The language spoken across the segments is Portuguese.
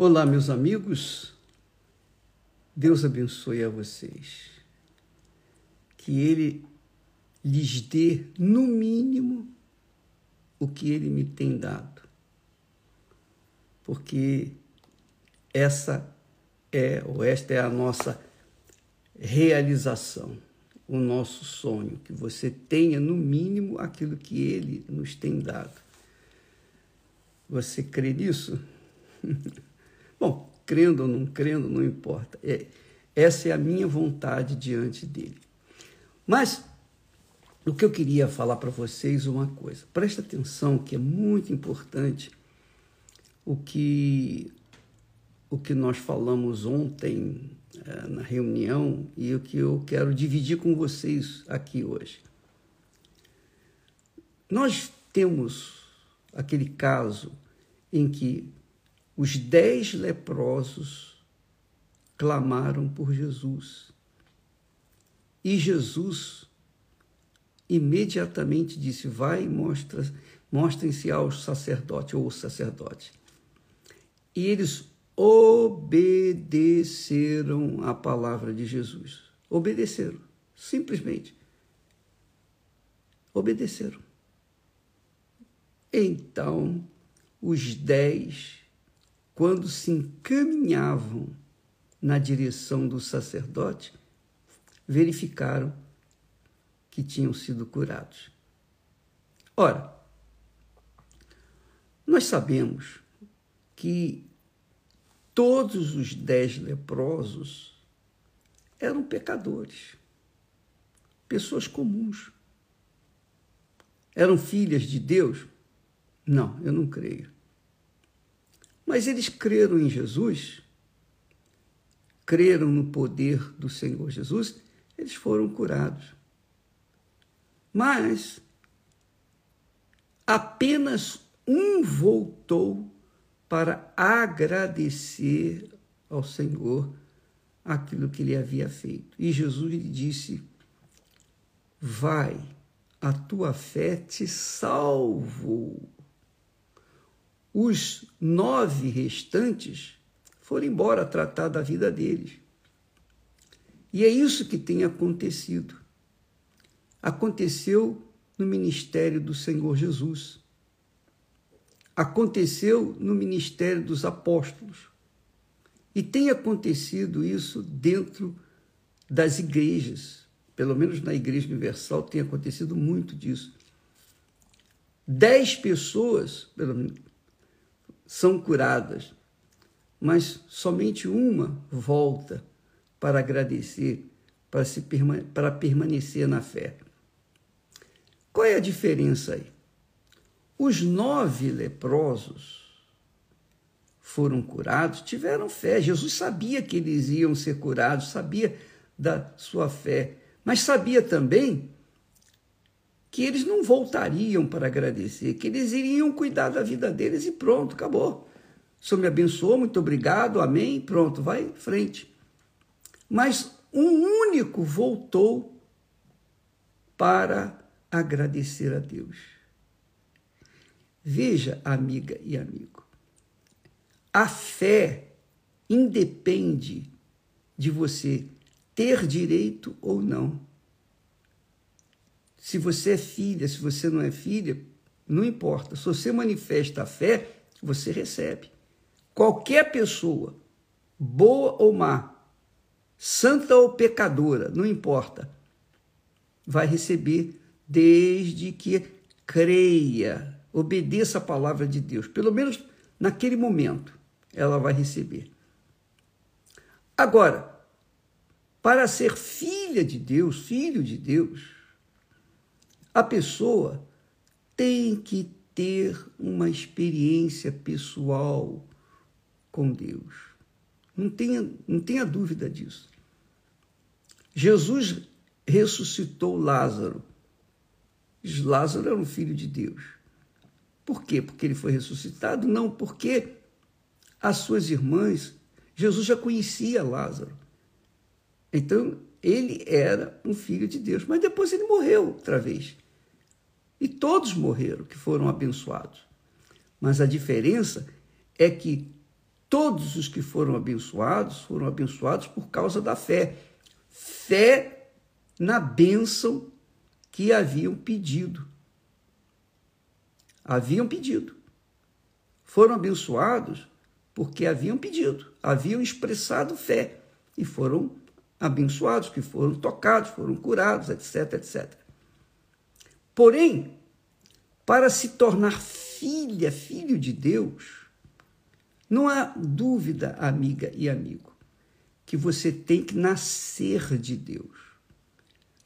Olá, meus amigos. Deus abençoe a vocês. Que Ele lhes dê, no mínimo, o que Ele me tem dado. Porque essa é, ou esta é a nossa realização, o nosso sonho, que você tenha, no mínimo, aquilo que Ele nos tem dado. Você crê nisso? Crendo ou não crendo, não importa. É, essa é a minha vontade diante dele. Mas o que eu queria falar para vocês uma coisa. Presta atenção que é muito importante o que o que nós falamos ontem é, na reunião e o que eu quero dividir com vocês aqui hoje. Nós temos aquele caso em que os dez leprosos clamaram por Jesus. E Jesus imediatamente disse: Vai e mostra, mostrem-se ao sacerdote ou sacerdote. E eles obedeceram à palavra de Jesus. Obedeceram, simplesmente. Obedeceram. Então, os dez quando se encaminhavam na direção do sacerdote, verificaram que tinham sido curados. Ora, nós sabemos que todos os dez leprosos eram pecadores, pessoas comuns. Eram filhas de Deus? Não, eu não creio. Mas eles creram em Jesus, creram no poder do Senhor Jesus, eles foram curados. Mas apenas um voltou para agradecer ao Senhor aquilo que ele havia feito. E Jesus lhe disse: Vai, a tua fé te salvou. Os nove restantes foram embora tratar da vida deles. E é isso que tem acontecido. Aconteceu no ministério do Senhor Jesus. Aconteceu no ministério dos apóstolos. E tem acontecido isso dentro das igrejas. Pelo menos na Igreja Universal tem acontecido muito disso. Dez pessoas, pelo menos, são curadas, mas somente uma volta para agradecer, para, se, para permanecer na fé. Qual é a diferença aí? Os nove leprosos foram curados, tiveram fé. Jesus sabia que eles iam ser curados, sabia da sua fé, mas sabia também que eles não voltariam para agradecer, que eles iriam cuidar da vida deles e pronto, acabou. O Senhor me abençoou, muito obrigado, amém, pronto, vai em frente. Mas um único voltou para agradecer a Deus. Veja, amiga e amigo, a fé independe de você ter direito ou não. Se você é filha, se você não é filha, não importa. Se você manifesta a fé, você recebe. Qualquer pessoa, boa ou má, santa ou pecadora, não importa, vai receber desde que creia, obedeça a palavra de Deus. Pelo menos naquele momento, ela vai receber. Agora, para ser filha de Deus, filho de Deus, a pessoa tem que ter uma experiência pessoal com Deus. Não tenha, não tenha dúvida disso. Jesus ressuscitou Lázaro. Lázaro era um filho de Deus. Por quê? Porque ele foi ressuscitado? Não, porque as suas irmãs, Jesus já conhecia Lázaro. Então, ele era um filho de Deus. Mas depois ele morreu outra vez. E todos morreram que foram abençoados. Mas a diferença é que Todos os que foram abençoados foram abençoados por causa da fé. Fé na bênção que haviam pedido. Haviam pedido. Foram abençoados porque haviam pedido, haviam expressado fé e foram abençoados, que foram tocados, foram curados, etc, etc. Porém, para se tornar filha, filho de Deus, não há dúvida, amiga e amigo, que você tem que nascer de Deus,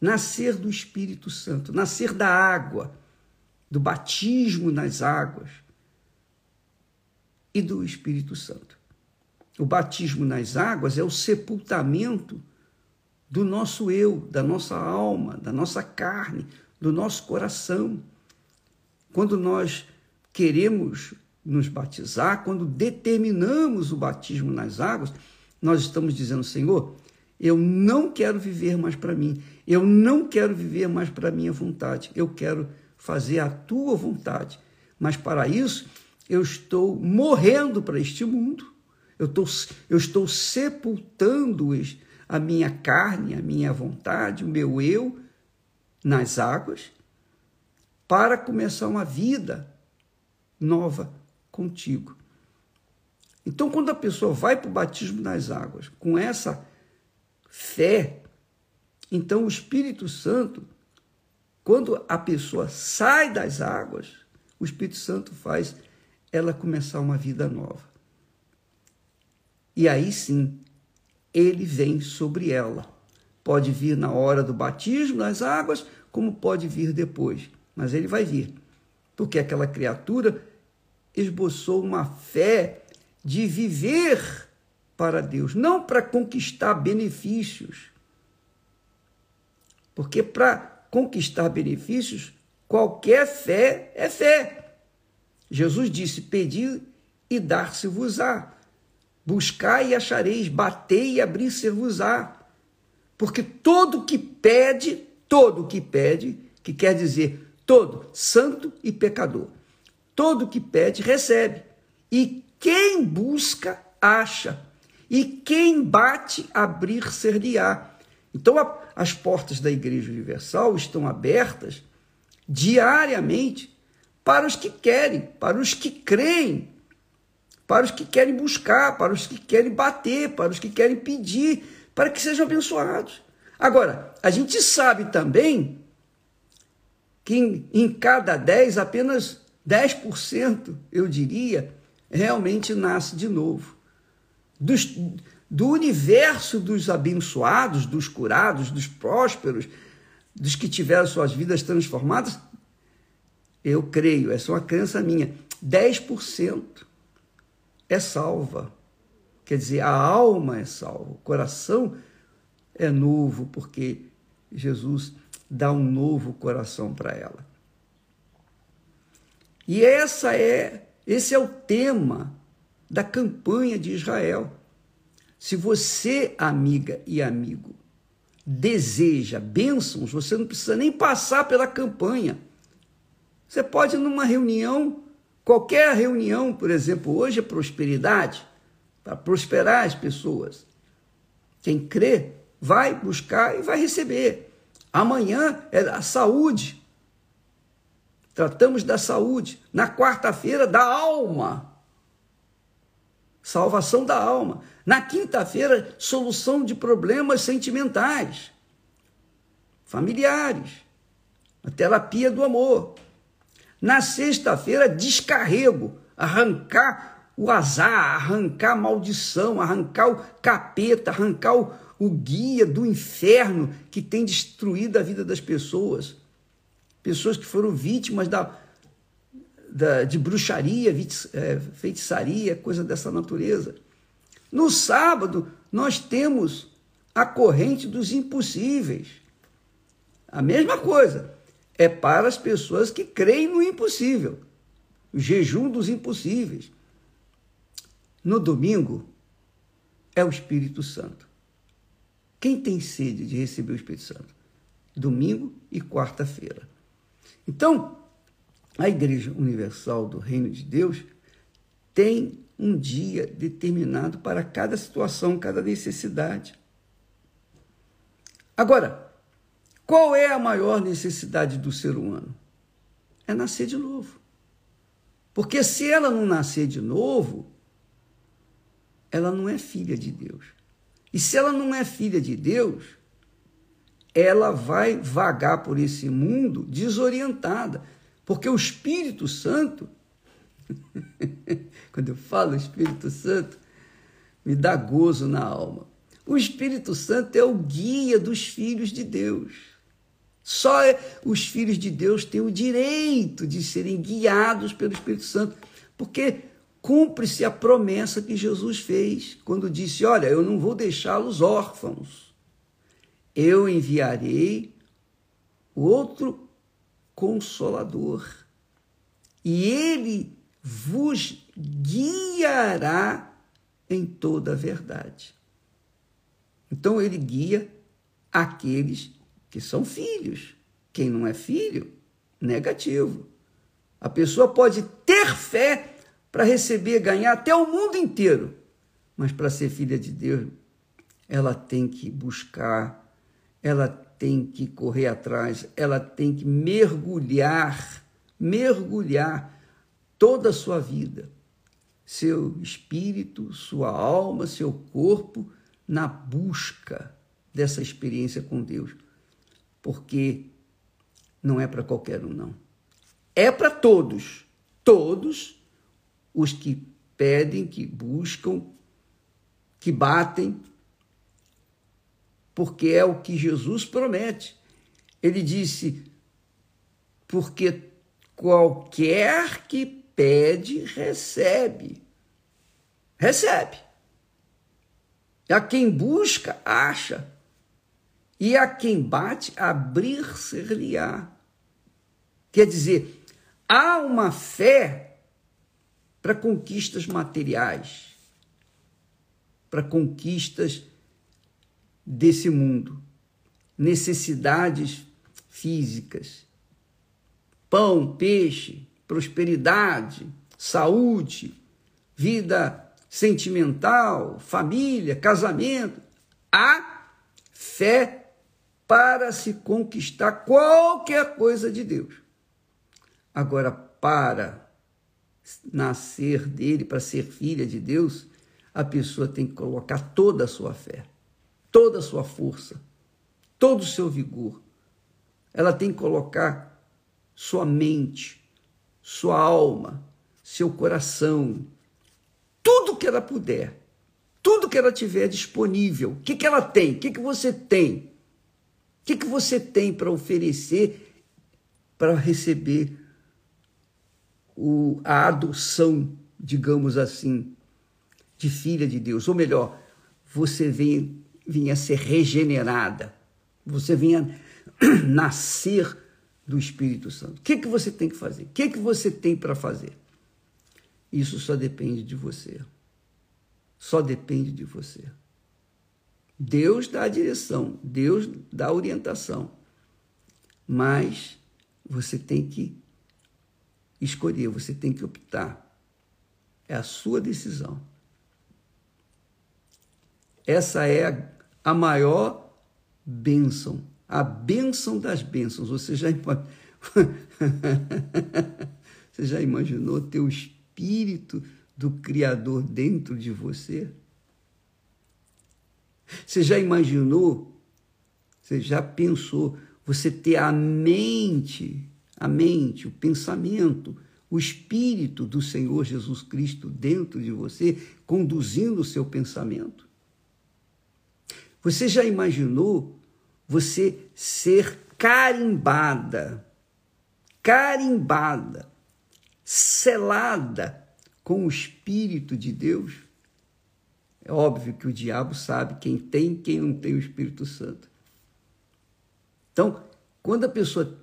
nascer do Espírito Santo, nascer da água, do batismo nas águas e do Espírito Santo. O batismo nas águas é o sepultamento do nosso eu, da nossa alma, da nossa carne, do nosso coração. Quando nós queremos nos batizar, quando determinamos o batismo nas águas, nós estamos dizendo, Senhor, eu não quero viver mais para mim, eu não quero viver mais para a minha vontade, eu quero fazer a tua vontade. Mas para isso, eu estou morrendo para este mundo, eu, tô, eu estou sepultando a minha carne, a minha vontade, o meu eu nas águas, para começar uma vida nova contigo. Então, quando a pessoa vai para o batismo nas águas com essa fé, então o Espírito Santo, quando a pessoa sai das águas, o Espírito Santo faz ela começar uma vida nova. E aí sim, ele vem sobre ela. Pode vir na hora do batismo nas águas, como pode vir depois, mas ele vai vir. Porque aquela criatura esboçou uma fé de viver para Deus, não para conquistar benefícios. Porque para conquistar benefícios, qualquer fé é fé. Jesus disse: Pedi e dar-se-vos-á. Buscai e achareis, batei e abrir-se-vos-á. Porque todo que pede, todo que pede, que quer dizer todo, santo e pecador Todo que pede, recebe. E quem busca, acha. E quem bate, abrir-ser-lhe-á. Então, a, as portas da Igreja Universal estão abertas diariamente para os que querem, para os que creem, para os que querem buscar, para os que querem bater, para os que querem pedir, para que sejam abençoados. Agora, a gente sabe também que em, em cada dez, apenas 10%, eu diria, realmente nasce de novo. Dos, do universo dos abençoados, dos curados, dos prósperos, dos que tiveram suas vidas transformadas, eu creio, essa é uma crença minha, 10% é salva. Quer dizer, a alma é salva, o coração é novo, porque Jesus dá um novo coração para ela. E essa é, esse é o tema da campanha de Israel. Se você, amiga e amigo, deseja bênçãos, você não precisa nem passar pela campanha. Você pode numa reunião, qualquer reunião, por exemplo, hoje é prosperidade, para prosperar as pessoas. Quem crê vai buscar e vai receber. Amanhã é a saúde, Tratamos da saúde. Na quarta-feira, da alma. Salvação da alma. Na quinta-feira, solução de problemas sentimentais, familiares. A terapia do amor. Na sexta-feira, descarrego. Arrancar o azar, arrancar a maldição, arrancar o capeta, arrancar o, o guia do inferno que tem destruído a vida das pessoas pessoas que foram vítimas da, da, de bruxaria, é, feitiçaria, coisa dessa natureza. No sábado, nós temos a corrente dos impossíveis. A mesma coisa. É para as pessoas que creem no impossível. O jejum dos impossíveis. No domingo, é o Espírito Santo. Quem tem sede de receber o Espírito Santo? Domingo e quarta-feira. Então, a Igreja Universal do Reino de Deus tem um dia determinado para cada situação, cada necessidade. Agora, qual é a maior necessidade do ser humano? É nascer de novo. Porque se ela não nascer de novo, ela não é filha de Deus. E se ela não é filha de Deus, ela vai vagar por esse mundo desorientada. Porque o Espírito Santo, quando eu falo Espírito Santo, me dá gozo na alma. O Espírito Santo é o guia dos filhos de Deus. Só os filhos de Deus têm o direito de serem guiados pelo Espírito Santo, porque cumpre-se a promessa que Jesus fez quando disse: Olha, eu não vou deixá-los órfãos, eu enviarei outro consolador, e ele vos guiará em toda a verdade. Então ele guia aqueles que são filhos. Quem não é filho, negativo. A pessoa pode ter fé para receber, ganhar até o mundo inteiro, mas para ser filha de Deus, ela tem que buscar, ela tem que correr atrás, ela tem que mergulhar, mergulhar toda a sua vida, seu espírito, sua alma, seu corpo na busca dessa experiência com Deus porque não é para qualquer um, não. É para todos. Todos os que pedem, que buscam, que batem, porque é o que Jesus promete. Ele disse: porque qualquer que pede, recebe. Recebe. A quem busca, acha e a quem bate, abrir-se-lhe-á. Quer dizer, há uma fé para conquistas materiais, para conquistas desse mundo, necessidades físicas, pão, peixe, prosperidade, saúde, vida sentimental, família, casamento. Há fé para se conquistar qualquer coisa de Deus. Agora, para nascer dele, para ser filha de Deus, a pessoa tem que colocar toda a sua fé, toda a sua força, todo o seu vigor. Ela tem que colocar sua mente, sua alma, seu coração, tudo que ela puder, tudo que ela tiver disponível. O que, que ela tem? O que, que você tem? O que, que você tem para oferecer para receber o, a adoção, digamos assim, de filha de Deus? Ou melhor, você vinha, vinha ser regenerada, você vinha nascer do Espírito Santo. O que, que você tem que fazer? O que, que você tem para fazer? Isso só depende de você. Só depende de você. Deus dá a direção, Deus dá a orientação. Mas você tem que escolher, você tem que optar. É a sua decisão. Essa é a maior bênção, a bênção das bênçãos. Você já, você já imaginou ter o espírito do Criador dentro de você? Você já imaginou? Você já pensou você ter a mente, a mente, o pensamento, o espírito do Senhor Jesus Cristo dentro de você, conduzindo o seu pensamento? Você já imaginou você ser carimbada, carimbada, selada com o Espírito de Deus? É óbvio que o diabo sabe quem tem e quem não tem o Espírito Santo. Então, quando a pessoa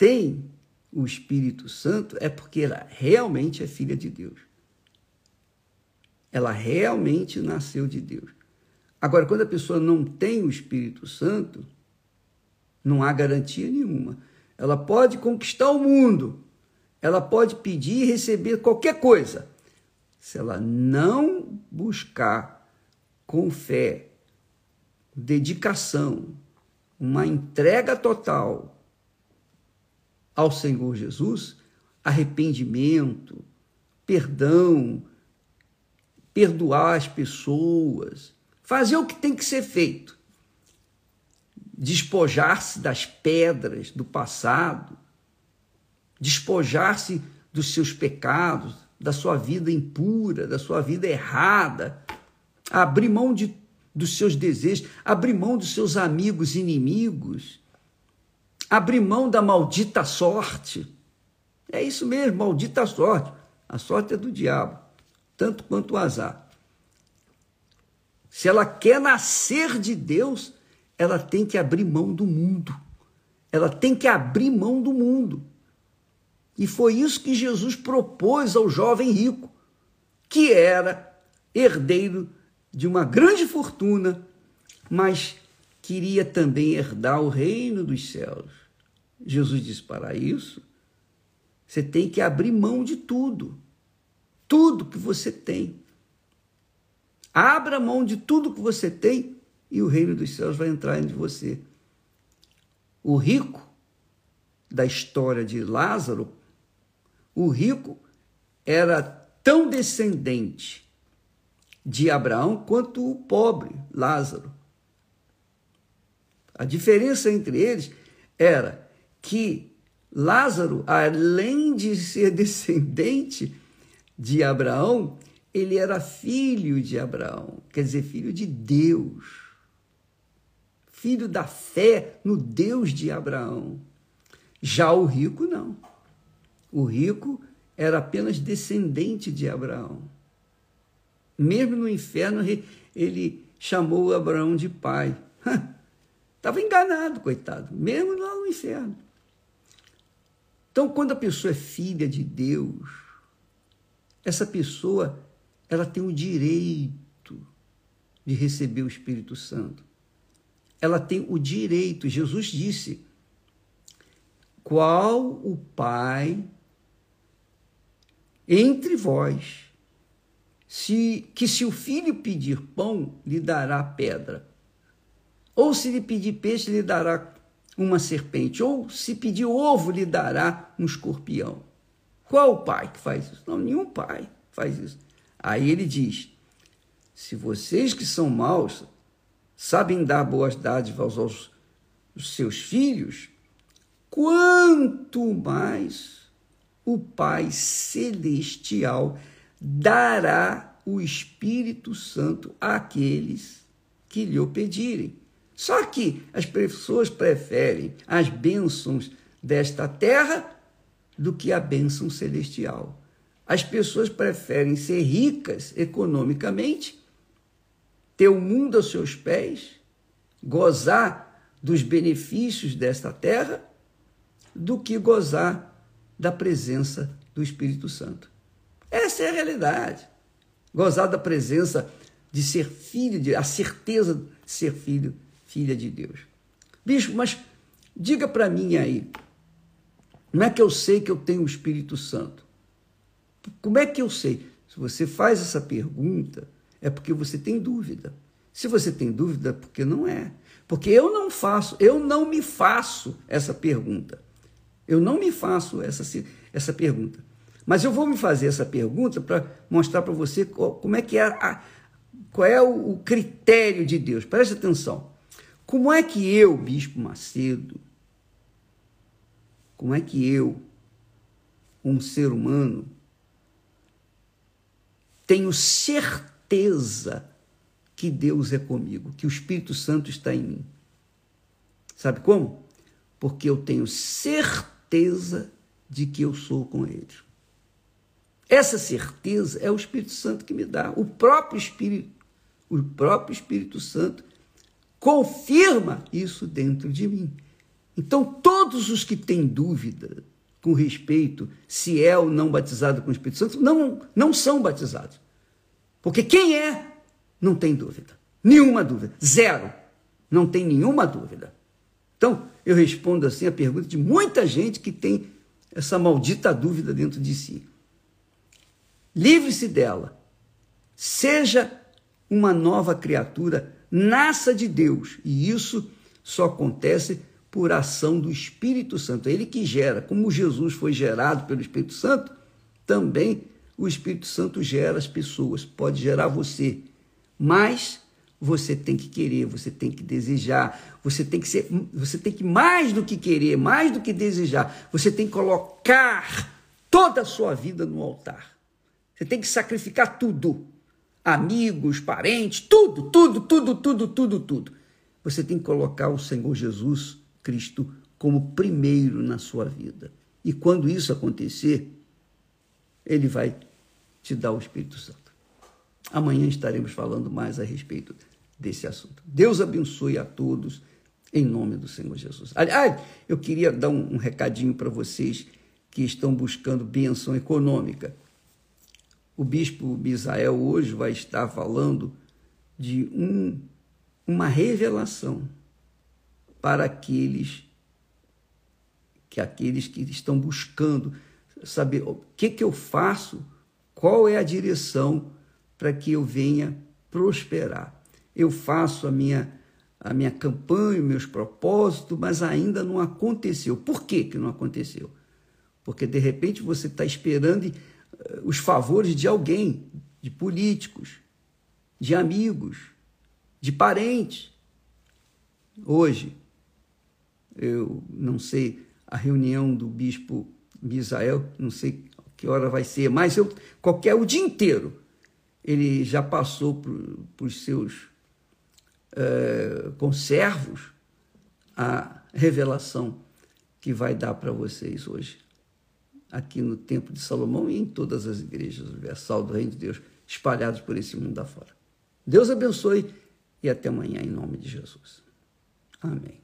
tem o Espírito Santo, é porque ela realmente é filha de Deus. Ela realmente nasceu de Deus. Agora, quando a pessoa não tem o Espírito Santo, não há garantia nenhuma. Ela pode conquistar o mundo, ela pode pedir e receber qualquer coisa, se ela não buscar com fé, dedicação, uma entrega total ao Senhor Jesus, arrependimento, perdão, perdoar as pessoas, fazer o que tem que ser feito, despojar-se das pedras do passado, despojar-se dos seus pecados, da sua vida impura, da sua vida errada, abrir mão de, dos seus desejos, abrir mão dos seus amigos inimigos, abrir mão da maldita sorte. É isso mesmo, maldita sorte. A sorte é do diabo, tanto quanto o azar. Se ela quer nascer de Deus, ela tem que abrir mão do mundo. Ela tem que abrir mão do mundo. E foi isso que Jesus propôs ao jovem rico, que era herdeiro de uma grande fortuna, mas queria também herdar o reino dos céus. Jesus disse: para isso, você tem que abrir mão de tudo, tudo que você tem. Abra mão de tudo que você tem e o reino dos céus vai entrar em você. O rico da história de Lázaro o rico era tão descendente de Abraão quanto o pobre Lázaro. A diferença entre eles era que Lázaro, além de ser descendente de Abraão, ele era filho de Abraão, quer dizer, filho de Deus. Filho da fé no Deus de Abraão. Já o rico, não. O rico era apenas descendente de Abraão. Mesmo no inferno, ele chamou Abraão de pai. Estava enganado, coitado, mesmo lá no inferno. Então, quando a pessoa é filha de Deus, essa pessoa ela tem o direito de receber o Espírito Santo. Ela tem o direito. Jesus disse: qual o pai entre vós, se, que se o filho pedir pão, lhe dará pedra. Ou se lhe pedir peixe, lhe dará uma serpente. Ou se pedir ovo, lhe dará um escorpião. Qual o pai que faz isso? Não, nenhum pai faz isso. Aí ele diz: se vocês que são maus sabem dar boas dádivas aos, aos seus filhos, quanto mais o Pai Celestial dará o Espírito Santo àqueles que lhe o pedirem. Só que as pessoas preferem as bênçãos desta terra do que a bênção celestial. As pessoas preferem ser ricas economicamente, ter o mundo aos seus pés, gozar dos benefícios desta terra, do que gozar da presença do Espírito Santo. Essa é a realidade. Gozar da presença de ser filho de a certeza de ser filho, filha de Deus. Bispo, mas diga para mim aí, como é que eu sei que eu tenho o Espírito Santo? Como é que eu sei? Se você faz essa pergunta, é porque você tem dúvida. Se você tem dúvida, é porque não é. Porque eu não faço, eu não me faço essa pergunta. Eu não me faço essa, essa pergunta. Mas eu vou me fazer essa pergunta para mostrar para você como é que é a, qual é o, o critério de Deus. Preste atenção. Como é que eu, Bispo Macedo, como é que eu, um ser humano, tenho certeza que Deus é comigo, que o Espírito Santo está em mim? Sabe como? Porque eu tenho certeza de que eu sou com Ele. Essa certeza é o Espírito Santo que me dá. O próprio Espírito, o próprio Espírito Santo confirma isso dentro de mim. Então, todos os que têm dúvida com respeito se é ou não batizado com o Espírito Santo, não, não são batizados. Porque quem é, não tem dúvida. Nenhuma dúvida. Zero. Não tem nenhuma dúvida. Então, eu respondo assim a pergunta de muita gente que tem essa maldita dúvida dentro de si. livre-se dela, seja uma nova criatura, nasça de Deus. E isso só acontece por ação do Espírito Santo. Ele que gera. Como Jesus foi gerado pelo Espírito Santo, também o Espírito Santo gera as pessoas, pode gerar você. Mas você tem que querer, você tem que desejar, você tem que ser, você tem que mais do que querer, mais do que desejar, você tem que colocar toda a sua vida no altar. Você tem que sacrificar tudo. Amigos, parentes, tudo, tudo, tudo, tudo, tudo, tudo. Você tem que colocar o Senhor Jesus Cristo como primeiro na sua vida. E quando isso acontecer, ele vai te dar o Espírito Santo. Amanhã estaremos falando mais a respeito desse assunto. Deus abençoe a todos, em nome do Senhor Jesus. Aliás, eu queria dar um, um recadinho para vocês que estão buscando bênção econômica. O bispo Misael hoje vai estar falando de um, uma revelação para aqueles que aqueles que estão buscando saber o que, que eu faço, qual é a direção para que eu venha prosperar. Eu faço a minha a minha campanha, meus propósitos, mas ainda não aconteceu. Por que, que não aconteceu? Porque de repente você está esperando uh, os favores de alguém, de políticos, de amigos, de parentes. Hoje, eu não sei a reunião do bispo Misael, não sei que hora vai ser, mas eu, qualquer o dia inteiro, ele já passou por, por seus é, conservos a revelação que vai dar para vocês hoje, aqui no Templo de Salomão e em todas as igrejas universal do Reino de Deus, espalhados por esse mundo afora. Deus abençoe e até amanhã, em nome de Jesus. Amém.